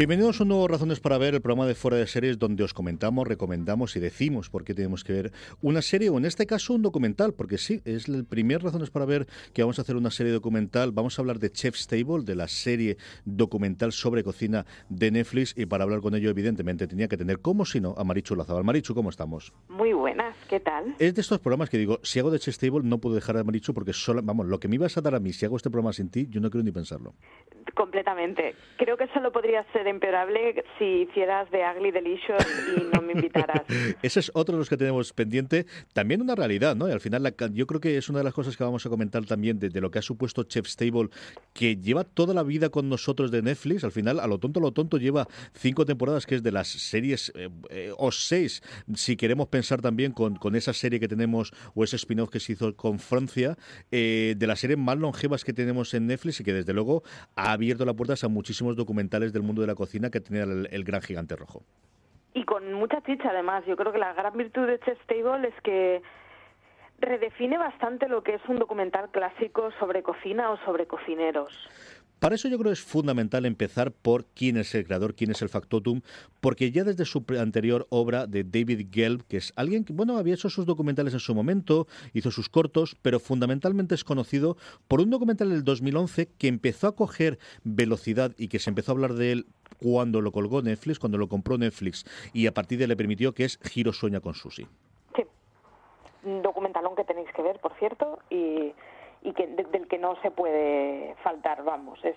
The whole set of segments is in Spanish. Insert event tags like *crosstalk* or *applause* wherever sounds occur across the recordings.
Bienvenidos a un nuevo Razones para Ver, el programa de Fuera de Series donde os comentamos, recomendamos y decimos por qué tenemos que ver una serie o en este caso un documental, porque sí, es el primer Razones para Ver que vamos a hacer una serie documental. Vamos a hablar de Chef's Table, de la serie documental sobre cocina de Netflix y para hablar con ello evidentemente tenía que tener, como si no, a Marichu Lazabal. Marichu, ¿cómo estamos? Muy buenas, ¿qué tal? Es de estos programas que digo, si hago de Chef's Table no puedo dejar a Marichu porque solo, vamos, lo que me ibas a dar a mí si hago este programa sin ti, yo no quiero ni pensarlo. Completamente. Creo que solo podría ser empeorable si hicieras de Ugly Delicious y no me invitaras. *laughs* Ese es otro de los que tenemos pendiente. También una realidad, ¿no? Y al final, yo creo que es una de las cosas que vamos a comentar también de, lo que ha supuesto Chef's Table, que lleva toda la vida con nosotros de Netflix. Al final, a lo tonto, a lo tonto, lleva cinco temporadas, que es de las series, eh, eh, o seis, si queremos pensar también con, con esa serie que tenemos, o ese spin-off que se hizo con Francia, eh, de las series más longevas que tenemos en Netflix y que desde luego ha abierto las puertas a muchísimos documentales del mundo de la cocina que tenía el, gran gigante rojo. Y con mucha chicha además. Yo creo que la gran virtud de Chef's Table es que redefine bastante lo que es un documental clásico sobre cocina o sobre cocineros. Para eso yo creo que es fundamental empezar por quién es el creador, quién es el factotum, porque ya desde su anterior obra de David Gelb, que es alguien que, bueno, había hecho sus documentales en su momento, hizo sus cortos, pero fundamentalmente es conocido por un documental del 2011 que empezó a coger velocidad y que se empezó a hablar de él cuando lo colgó Netflix, cuando lo compró Netflix, y a partir de le permitió que es Giro Sueña con Susi. Sí, un documentalón que tenéis que ver, por cierto, y y que del que no se puede faltar, vamos, es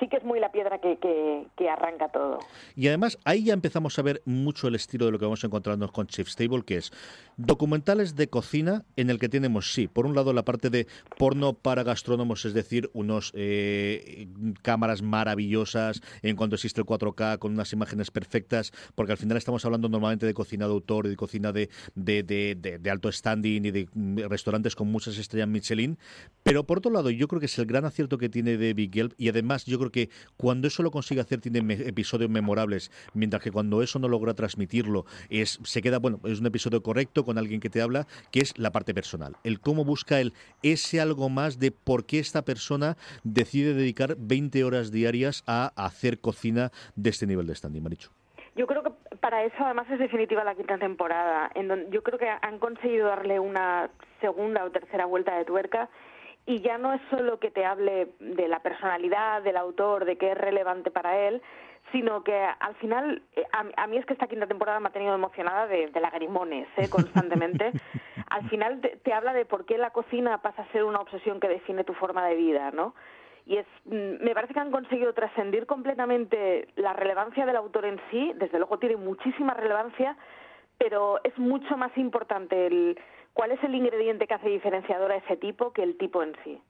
sí que es muy la piedra que, que, arranca todo. Y además ahí ya empezamos a ver mucho el estilo de lo que vamos encontrarnos con Chef's Table, que es documentales de cocina en el que tenemos, sí, por un lado la parte de porno para gastrónomos, es decir, unos eh, cámaras maravillosas en cuanto existe el 4K con unas imágenes perfectas, porque al final estamos hablando normalmente de cocina de autor y de cocina de, de, de, de alto standing y de mm, restaurantes con muchas estrellas Michelin, pero por otro lado yo creo que es el gran acierto que tiene Big Gelb y además yo creo que cuando eso lo consigue hacer tiene episodios memorables, mientras que cuando eso no logra transmitirlo, es, se queda, bueno, es un episodio correcto con alguien que te habla, que es la parte personal. El cómo busca él ese algo más de por qué esta persona decide dedicar 20 horas diarias a hacer cocina de este nivel de standing, Marichu. Yo creo que para eso además es definitiva la quinta temporada, en donde yo creo que han conseguido darle una segunda o tercera vuelta de tuerca y ya no es solo que te hable de la personalidad del autor, de qué es relevante para él, sino que al final, eh, a, mí es que esta quinta temporada me ha tenido emocionada de, de lagrimones, ¿eh? constantemente. *laughs* al final te, habla de por qué la cocina pasa a ser una obsesión que define tu forma de vida, ¿no? Y es, mm, me parece que han conseguido trascendir completamente la relevancia del autor en sí, desde luego tiene muchísima relevancia, pero es mucho más importante el, cuál es el ingrediente que hace diferenciador a ese tipo que el tipo en sí.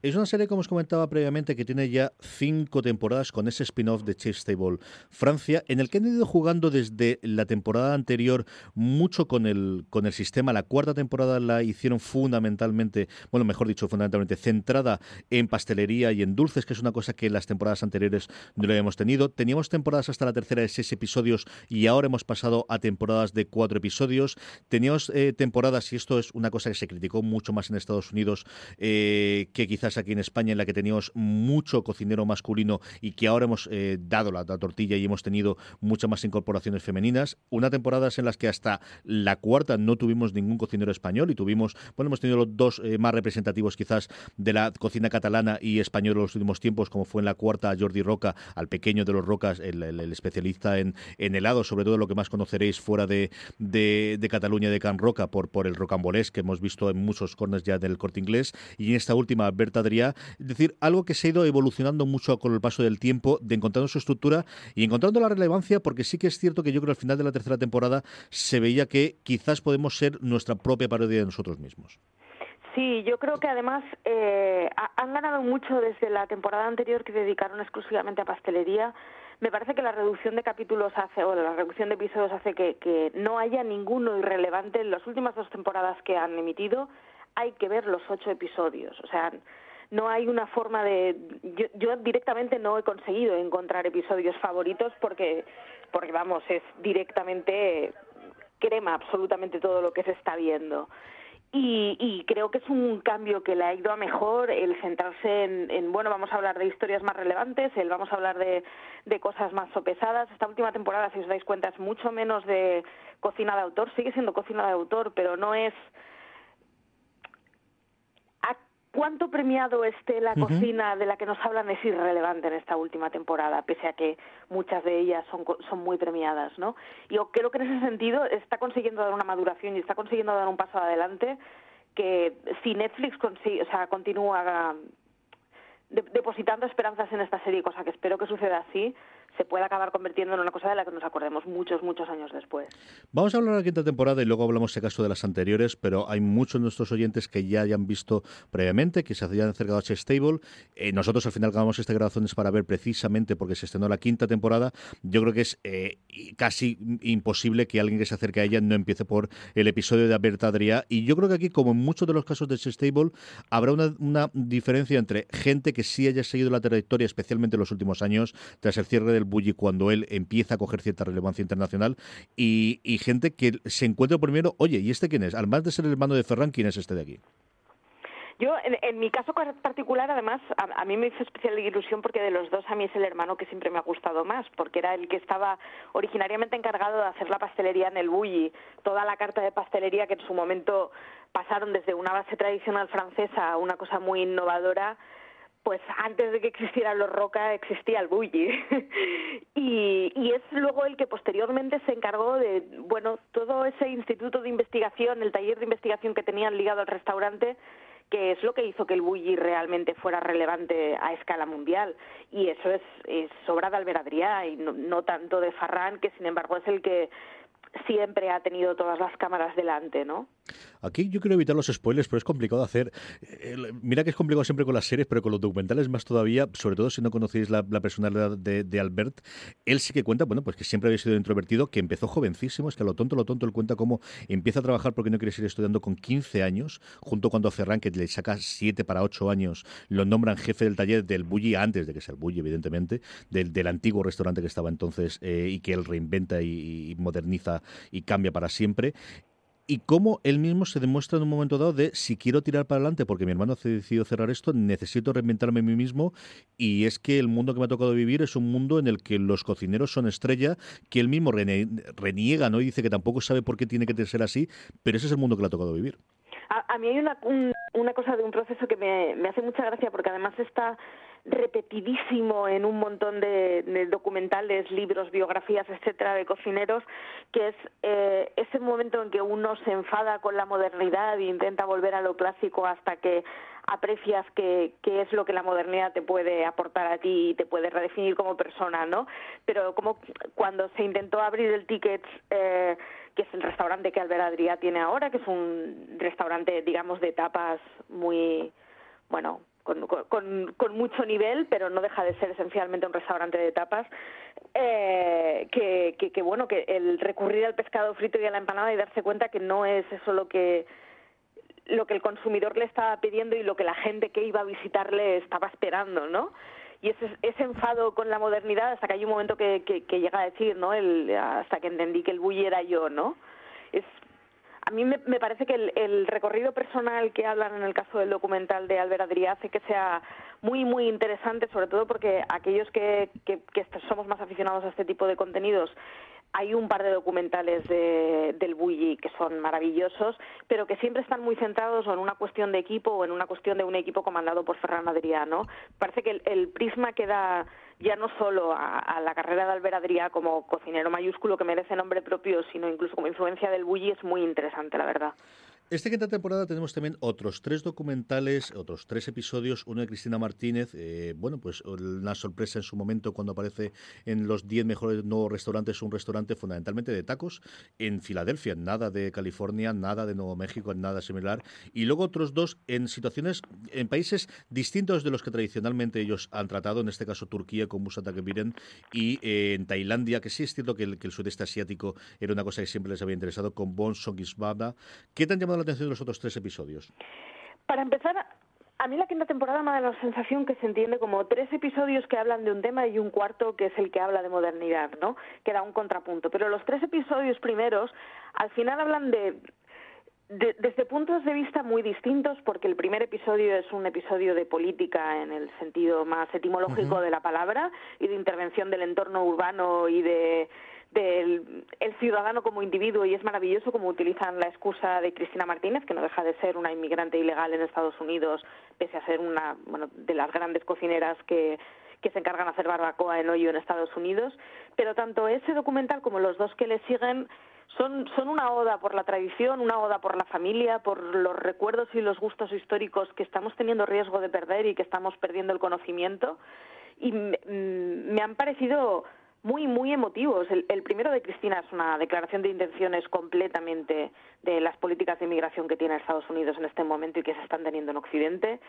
Es una serie, como os comentaba previamente, que tiene ya cinco temporadas con ese spin-off de Chase Table Francia, en el que han ido jugando desde la temporada anterior mucho con el, con el sistema. La cuarta temporada la hicieron fundamentalmente, bueno, mejor dicho, fundamentalmente centrada en pastelería y en dulces, que es una cosa que las temporadas anteriores no lo habíamos tenido. Teníamos temporadas hasta la tercera de seis episodios y ahora hemos pasado a temporadas de cuatro episodios. Teníamos eh, temporadas, y esto es una cosa que se criticó mucho más en Estados Unidos, eh, que quizás aquí en España, en la que teníamos mucho cocinero masculino y que ahora hemos eh, dado la, tortilla y hemos tenido muchas más incorporaciones femeninas. Una temporada en las que hasta la cuarta no tuvimos ningún cocinero español y tuvimos, bueno, hemos tenido los dos eh, más representativos quizás de la cocina catalana y española en los últimos tiempos, como fue en la cuarta Jordi Roca, al pequeño de los Rocas, el, especialista en, en, helado, sobre todo lo que más conoceréis fuera de, Cataluña, de Can Roca, por, por el rocambolés que hemos visto en muchos corners ya del corte inglés. Y en esta última Berta Adrià, es decir, algo que se ha ido evolucionando mucho con el paso del tiempo, de encontrando su estructura y encontrando la relevancia, porque sí que es cierto que yo creo que al final de la tercera temporada se veía que quizás podemos ser nuestra propia parodia de nosotros mismos. Sí, yo creo que además eh, han ganado mucho desde la temporada anterior que dedicaron exclusivamente a pastelería. Me parece que la reducción de capítulos hace, o la reducción de episodios hace que no haya ninguno irrelevante en las últimas dos temporadas que han emitido hay que ver los ocho episodios. O sea, no hay una forma de yo, directamente no he conseguido encontrar episodios favoritos porque porque vamos es directamente crema absolutamente todo lo que se está viendo Y, creo que es un cambio que le ha ido a mejor el centrarse en, bueno, vamos a hablar de historias más relevantes, el vamos a hablar de, de cosas más sopesadas. Esta última temporada, si os dais cuenta, es mucho menos de cocina de autor, sigue siendo cocina de autor, pero no es cuánto premiado esté la cocina de la que nos hablan es irrelevante en esta última temporada, pese a que muchas de ellas son, son muy premiadas, ¿no? Yo creo que en ese sentido está consiguiendo dar una maduración y está consiguiendo dar un paso adelante que si Netflix consigue, o sea, continúa depositando esperanzas en esta serie, cosa que espero que suceda así, se puede acabar convirtiendo en una cosa de la que nos acordemos muchos, muchos años después. Vamos a hablar de la quinta temporada y luego hablamos, si caso, de las anteriores, pero hay muchos de nuestros oyentes que ya hayan visto previamente, que se hayan acercado a Stable. Eh, nosotros al final grabamos esta grabación para ver precisamente porque se estrenó la quinta temporada. Yo creo que es eh, casi imposible que alguien que se acerque a ella no empiece por el episodio de Alberta Adrià. Y yo creo que aquí, como en muchos de los casos de Stable, habrá una, una diferencia entre gente que sí haya seguido la trayectoria, especialmente en los últimos años, tras el cierre del Bully cuando él empieza a coger cierta relevancia internacional y, gente que se encuentra primero, oye, ¿y este quién es? Además de ser el hermano de Ferran, ¿quién es este de aquí? Yo, en, mi caso particular, además, a, mí me hizo especial ilusión porque de los dos a mí es el hermano que siempre me ha gustado más, porque era el que estaba originariamente encargado de hacer la pastelería en el Bulli, toda la carta de pastelería que en su momento pasaron desde una base tradicional francesa a una cosa muy innovadora pues antes de que existiera los Roca existía el Bulli *laughs* y, y, es luego el que posteriormente se encargó de bueno todo ese instituto de investigación el taller de investigación que tenían ligado al restaurante que es lo que hizo que el Bulli realmente fuera relevante a escala mundial y eso es, es obra de Albert y no, no tanto de Farran que sin embargo es el que siempre ha tenido todas las cámaras delante, ¿no? Aquí yo quiero evitar los spoilers, pero es complicado hacer. Eh, mira que es complicado siempre con las series, pero con los documentales más todavía, sobre todo si no conocéis la, personalidad de, Albert. Él sí que cuenta, bueno, pues que siempre había sido introvertido, que empezó jovencísimo, es que a lo tonto, lo tonto, él cuenta cómo empieza a trabajar porque no quiere seguir estudiando con 15 años, junto cuando Ferran, que le saca 7 para 8 años, lo nombran jefe del taller del Bulli, antes de que sea el Bulli, evidentemente, del, antiguo restaurante que estaba entonces eh, y que él reinventa y moderniza y cambia para siempre y cómo él mismo se demuestra en un momento dado de si quiero tirar para adelante porque mi hermano ha decidido cerrar esto, necesito reinventarme a mí mismo y es que el mundo que me ha tocado vivir es un mundo en el que los cocineros son estrella, que él mismo reniega, ¿no? Y dice que tampoco sabe por qué tiene que ser así, pero ese es el mundo que le ha tocado vivir. A, mí hay una, una cosa de un proceso que me, me hace mucha gracia porque además está repetidísimo en un montón de, documentales, libros, biografías, etcétera, de cocineros, que es eh, ese momento en que uno se enfada con la modernidad e intenta volver a lo clásico hasta que aprecias qué es lo que la modernidad te puede aportar a ti y te puede redefinir como persona, ¿no? Pero como cuando se intentó abrir el ticket, eh, que es el restaurante que Albert Adrià tiene ahora, que es un restaurante, digamos, de tapas muy, bueno, con, con, mucho nivel, pero no deja de ser esencialmente un restaurante de tapas, eh, que, que, bueno, que el recurrir al pescado frito y a la empanada y darse cuenta que no es eso lo que lo que el consumidor le estaba pidiendo y lo que la gente que iba a visitarle estaba esperando, ¿no? Y ese, ese enfado con la modernidad hasta que hay un momento que, que, llega a decir, ¿no? El, hasta que entendí que el bully era yo, ¿no? Es a mí me, parece que el, recorrido personal que hablan en el caso del documental de Albert Adrià hace que sea muy, muy interesante, sobre todo porque aquellos que, que, somos más aficionados a este tipo de contenidos hay un par de documentales de, del Bulli que son maravillosos, pero que siempre están muy centrados en una cuestión de equipo o en una cuestión de un equipo comandado por Ferran Adrià, ¿no? Parece que el, prisma que da ya no solo a, la carrera de Albert Adrià como cocinero mayúsculo que merece nombre propio, sino incluso como influencia del Bulli es muy interesante, la verdad. Esta quinta temporada tenemos también otros tres documentales, otros tres episodios, uno de Cristina Martínez, eh, bueno, pues una sorpresa en su momento cuando aparece en los 10 mejores nuevos restaurantes, un restaurante fundamentalmente de tacos en Filadelfia, nada de California, nada de Nuevo México, nada similar, y luego otros dos en situaciones, en países distintos de los que tradicionalmente ellos han tratado, en este caso Turquía con Musa Takebiren y eh, en Tailandia, que sí es cierto que el, que sudeste asiático era una cosa que siempre les había interesado, con Bon Songisbada. ¿Qué te han llamado la atención de los otros tres episodios? Para empezar, a mí la quinta temporada me da la sensación que se entiende como tres episodios que hablan de un tema y un cuarto que es el que habla de modernidad, ¿no? Que da un contrapunto. Pero los tres episodios primeros, al final hablan de desde puntos de vista muy distintos, porque el primer episodio es un episodio de política en el sentido más etimológico de la palabra y de intervención del entorno urbano y de del el ciudadano como individuo y es maravilloso como utilizan la excusa de Cristina Martínez, que no deja de ser una inmigrante ilegal en Estados Unidos, pese a ser una bueno, de las grandes cocineras que, que se encargan de hacer barbacoa en hoyo en Estados Unidos. Pero tanto ese documental como los dos que le siguen son, son una oda por la tradición, una oda por la familia, por los recuerdos y los gustos históricos que estamos teniendo riesgo de perder y que estamos perdiendo el conocimiento. Y me han parecido muy, muy emotivos. El, primero de Cristina es una declaración de intenciones completamente de las políticas de inmigración que tiene Estados Unidos en este momento y que se están teniendo en Occidente.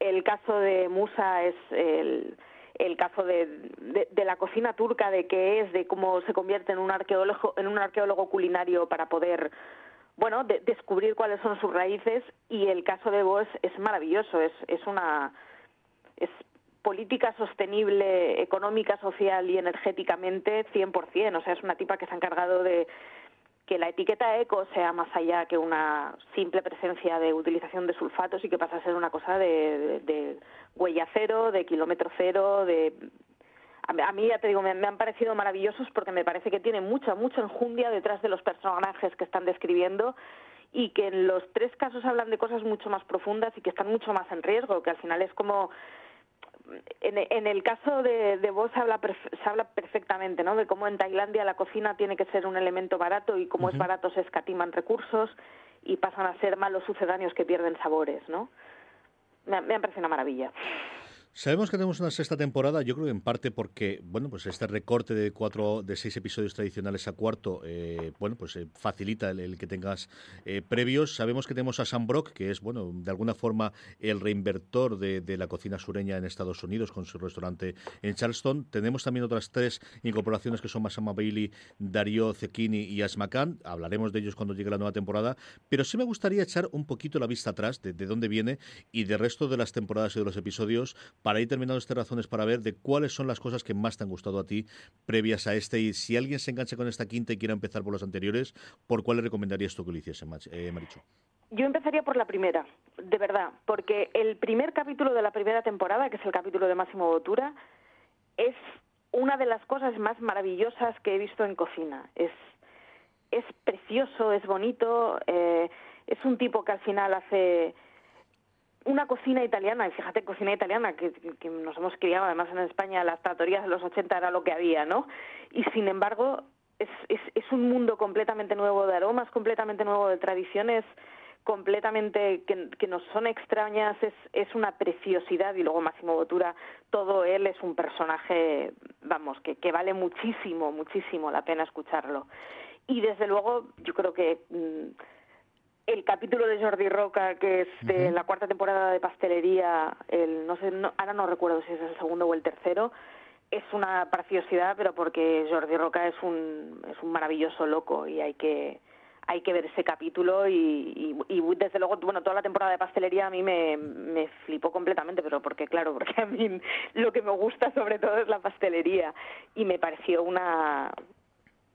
El caso de Musa es el, el caso de, de, la cocina turca, de qué es, de cómo se convierte en un arqueólogo, en un arqueólogo culinario para poder bueno, descubrir cuáles son sus raíces y el caso de Vos es maravilloso, es, es una es política sostenible económica, social y energéticamente 100%. O sea, es una tipa que se ha encargado de que la etiqueta eco sea más allá que una simple presencia de utilización de sulfatos y que pasa a ser una cosa de, huella cero, de kilómetro cero, de... A mí, ya te digo, me, han parecido maravillosos porque me parece que tiene mucha, mucha enjundia detrás de los personajes que están describiendo y que en los tres casos hablan de cosas mucho más profundas y que están mucho más en riesgo, que al final es como en, el caso de, de vos se habla, se habla perfectamente, ¿no? De cómo en Tailandia la cocina tiene que ser un elemento barato y como es barato se escatiman recursos y pasan a ser malos sucedáneos que pierden sabores, ¿no? Me, me ha parecido una maravilla. Sabemos que tenemos una sexta temporada, yo creo que en parte porque, bueno, pues este recorte de cuatro, de seis episodios tradicionales a cuarto, eh, bueno, pues eh, facilita el, que tengas eh, previos. Sabemos que tenemos a Sam Brock, que es, bueno, de alguna forma el reinventor de, la cocina sureña en Estados Unidos con su restaurante en Charleston. Tenemos también otras tres incorporaciones que son Masama Bailey, Darío Cecchini y Asmakan. Hablaremos de ellos cuando llegue la nueva temporada, pero sí me gustaría echar un poquito la vista atrás de, de dónde viene y del resto de las temporadas y de los episodios para ir terminando estas razones para ver de cuáles son las cosas que más te han gustado a ti previas a este. Y si alguien se engancha con esta quinta y quiere empezar por los anteriores, ¿por cuál le recomendarías tú que lo hiciese, eh, Marichu? Yo empezaría por la primera, de verdad, porque el primer capítulo de la primera temporada, que es el capítulo de Máximo Botura, es una de las cosas más maravillosas que he visto en cocina. Es, es precioso, es bonito, eh, es un tipo que al final hace una cocina italiana, y fíjate, cocina italiana, que, nos hemos criado además en España, las tratorías de los 80 era lo que había, ¿no? Y sin embargo, es, es, es un mundo completamente nuevo de aromas, completamente nuevo de tradiciones, completamente que, que, nos son extrañas, es, es una preciosidad y luego Máximo Botura, todo él es un personaje, vamos, que, que vale muchísimo, muchísimo la pena escucharlo. Y desde luego yo creo que... Mm, el capítulo de Jordi Roca, que es de la cuarta temporada de Pastelería, el, no sé, ahora no recuerdo si es el segundo o el tercero, es una preciosidad, pero porque Jordi Roca es un, es un maravilloso loco y hay que hay que ver ese capítulo y, y, desde luego, bueno, toda la temporada de pastelería a mí me, me flipó completamente, pero porque claro, porque a mí lo que me gusta sobre todo es la pastelería y me pareció una,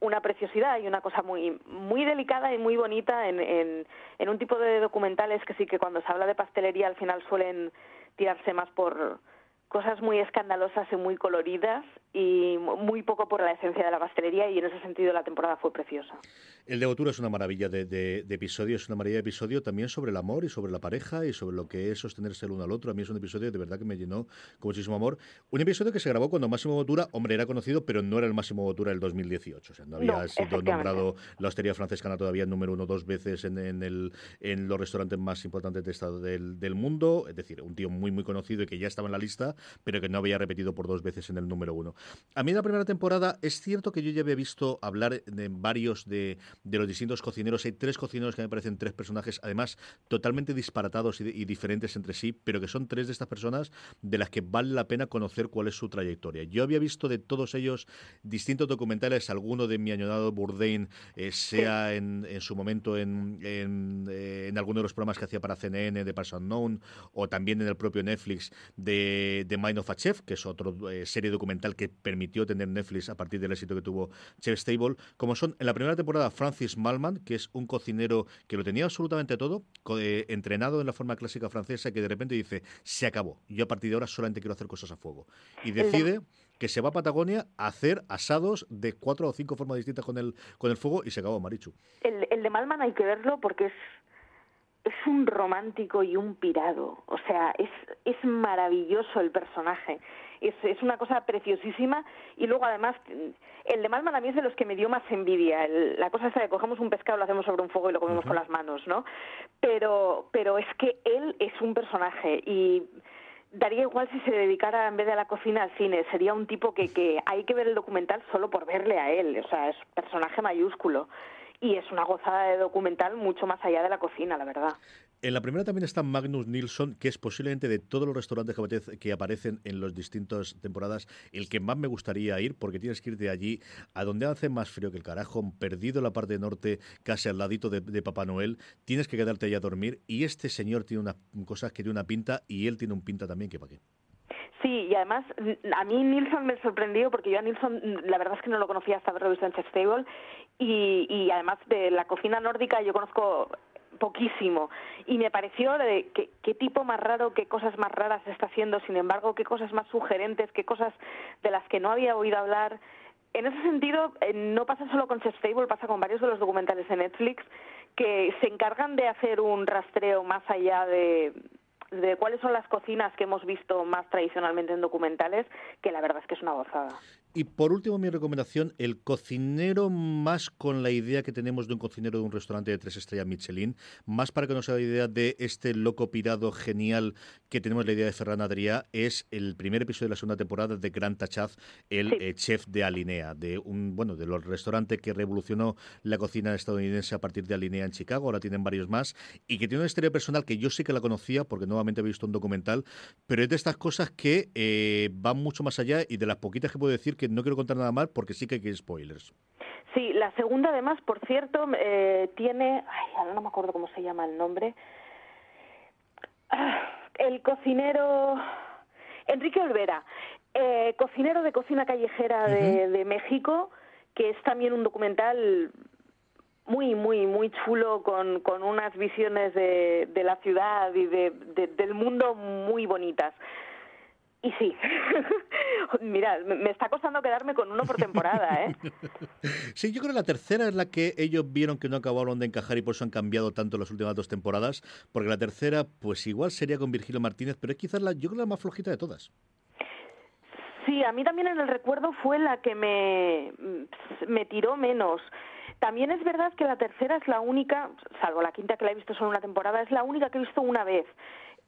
una preciosidad y una cosa muy muy delicada y muy bonita en, en, en un tipo de documentales que sí que cuando se habla de pastelería al final suelen tirarse más por cosas muy escandalosas y muy coloridas y muy poco por la esencia de la pastelería y en ese sentido la temporada fue preciosa. El de Botura es una maravilla de, de, episodio, es una maravilla de episodio también sobre el amor y sobre la pareja y sobre lo que es sostenerse el uno al otro. A mí es un episodio de verdad que me llenó con muchísimo amor. Un episodio que se grabó cuando Máximo Botura, hombre, era conocido, pero no era el Máximo Botura del 2018. O sea, no había sido nombrado la hostería francescana todavía número uno dos veces en, en, el, en los restaurantes más importantes de estado del, del mundo. Es decir, un tío muy, muy conocido y que ya estaba en la lista, pero que no había repetido por dos veces en el número uno. A mí en la primera temporada es cierto que yo ya había visto hablar de varios de, los distintos cocineros. Hay tres cocineros que me parecen tres personajes, además totalmente disparatados y, diferentes entre sí, pero que son tres de estas personas de las que vale la pena conocer cuál es su trayectoria. Yo había visto de todos ellos distintos documentales, alguno de mi añonado Bourdain, eh, sea en, su momento en, en, eh, en, alguno de los programas que hacía para CNN de Pass Unknown, o también en el propio Netflix de, The Mind of a Chef, que es otra serie documental que permitió tener Netflix a partir del éxito que tuvo Chef Stable, como son en la primera temporada Francis Malman, que es un cocinero que lo tenía absolutamente todo, entrenado en la forma clásica francesa, que de repente dice, se acabó, yo a partir de ahora solamente quiero hacer cosas a fuego. Y decide que se va a Patagonia a hacer asados de cuatro o cinco formas distintas con el, con el fuego y se acabó Marichu. El, el de Malman hay que verlo porque es es un romántico y un pirado. O sea, es, es maravilloso el personaje. Es, es una cosa preciosísima y luego además el de Malman a mí es de los que me dio más envidia. la cosa es que cogemos un pescado, lo hacemos sobre un fuego y lo comemos con las manos, ¿no? Pero, pero es que él es un personaje y daría igual si se dedicara en vez de a la cocina al cine. Sería un tipo que, que hay que ver el documental solo por verle a él. O sea, es personaje mayúsculo y es una gozada de documental mucho más allá de la cocina, la verdad. En la primera también está Magnus Nilsson, que es posiblemente de todos los restaurantes que aparecen en las distintas temporadas el que más me gustaría ir, porque tienes que ir de allí a donde hace más frío que el carajo, perdido la parte norte, casi al ladito de, Papá Noel, tienes que quedarte allá a dormir y este señor tiene una cosa que tiene una pinta y él tiene un pinta también que para qué. Sí, y además a mí Nilsson me sorprendió porque yo a Nilsson la verdad es que no lo conocía hasta visto en Chef Table y, y además de la cocina nórdica yo conozco poquísimo y me pareció de qué tipo más raro, qué cosas más raras está haciendo, sin embargo, qué cosas más sugerentes, qué cosas de las que no había oído hablar. En ese sentido, eh, no pasa solo con Chef Table, pasa con varios de los documentales de Netflix que se encargan de hacer un rastreo más allá de, de cuáles son las cocinas que hemos visto más tradicionalmente en documentales, que la verdad es que es una gozada. Y por último, mi recomendación, el cocinero más con la idea que tenemos de un cocinero de un restaurante de tres estrellas Michelin, más para que nos haga idea de este loco pirado genial que tenemos la idea de Ferran Adrià, es el primer episodio de la segunda temporada de Gran Tachaz, el eh, chef de Alinea, de un bueno de los restaurantes que revolucionó la cocina estadounidense a partir de Alinea en Chicago, ahora tienen varios más, y que tiene una historia personal que yo sí que la conocía, porque nuevamente he visto un documental, pero es de estas cosas que eh, van mucho más allá y de las poquitas que puedo decir que no quiero contar nada más porque sí que hay spoilers. Sí, la segunda además, por cierto, eh, tiene, ay, ahora no me acuerdo cómo se llama el nombre, ah, el cocinero Enrique Olvera, eh, cocinero de cocina callejera de, México, que es también un documental muy, muy, muy chulo con, con unas visiones de, de la ciudad y de, del mundo muy bonitas. Y sí, *laughs* mira, me está costando quedarme con uno por temporada, ¿eh? *laughs* Sí, yo creo que la tercera es la que ellos vieron que no acabaron de encajar y por eso han cambiado tanto las últimas dos temporadas, porque la tercera, pues igual sería con Virgilio Martínez, pero es quizás la, yo creo la más flojita de todas. Sí, a mí también en el recuerdo fue la que me, me tiró menos. También es verdad que la tercera es la única, salvo la quinta que la he visto solo una temporada, es la única que he visto una vez.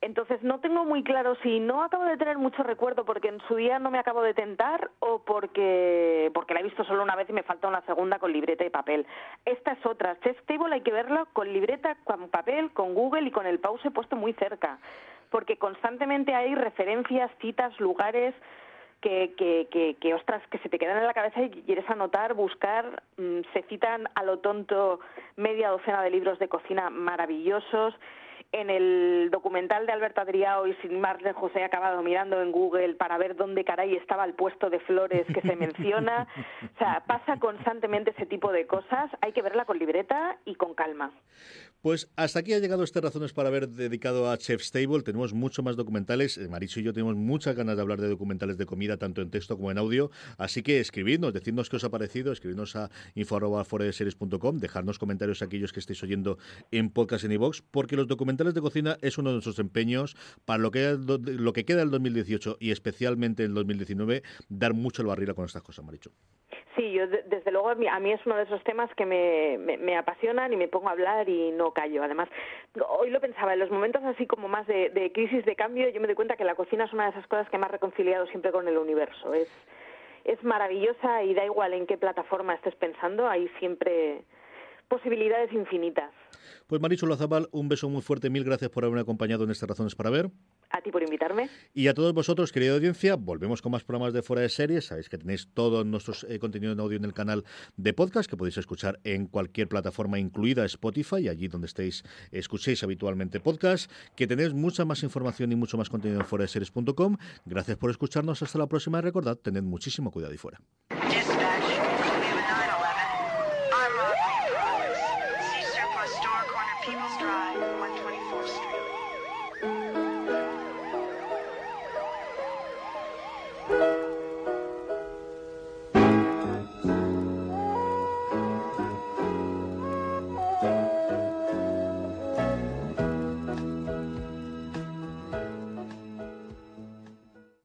Entonces no tengo muy claro si no acabo de tener mucho recuerdo porque en su día no me acabo de tentar o porque, porque la he visto solo una vez y me falta una segunda con libreta y papel. Esta es otra. Chess Table hay que verla con libreta, con papel, con Google y con el pause puesto muy cerca. Porque constantemente hay referencias, citas, lugares que, que, que, que, ostras, que se te quedan en la cabeza y quieres anotar, buscar. Mm, se citan a lo tonto media docena de libros de cocina maravillosos en el documental de Alberto Adriao y sin más lejos he acabado mirando en Google para ver dónde caray estaba el puesto de flores que se menciona. O sea, pasa constantemente ese tipo de cosas. Hay que verla con libreta y con calma. Pues hasta aquí ha llegado este Razones para haber dedicado a Chef Stable. Tenemos mucho más documentales. Eh, Maricho y yo tenemos muchas ganas de hablar de documentales de comida, tanto en texto como en audio. Así que escribidnos, decidnos qué os ha parecido, escribidnos a info.foreseries.com, dejarnos comentarios aquellos que estéis oyendo en podcast en iVox, porque los documentales de cocina es uno de nuestros empeños para lo que, lo que queda del 2018 y especialmente en el 2019, dar mucho el barril con estas cosas, Maricho. Sí, yo desde luego a mí, es uno de esos temas que me, me, apasionan y me pongo a hablar y no callo. Además, hoy lo pensaba, en los momentos así como más de, de crisis de cambio, yo me doy cuenta que la cocina es una de esas cosas que me ha reconciliado siempre con el universo. Es, es maravillosa y da igual en qué plataforma estés pensando, hay siempre posibilidades infinitas. Pues Marichu Lazabal, un beso muy fuerte, mil gracias por haberme acompañado en estas razones para ver. a ti por invitarme. Y a todos vosotros, querida audiencia, volvemos con más programas de Fuera de Series. Sabéis que tenéis todo nuestro eh, contenido en audio en el canal de podcast, que podéis escuchar en cualquier plataforma, incluida Spotify, allí donde estéis, escuchéis habitualmente podcast, que tenéis mucha más información y mucho más contenido en fuera de series.com. Gracias por escucharnos. Hasta la próxima. Y recordad, tened muchísimo cuidado y fuera.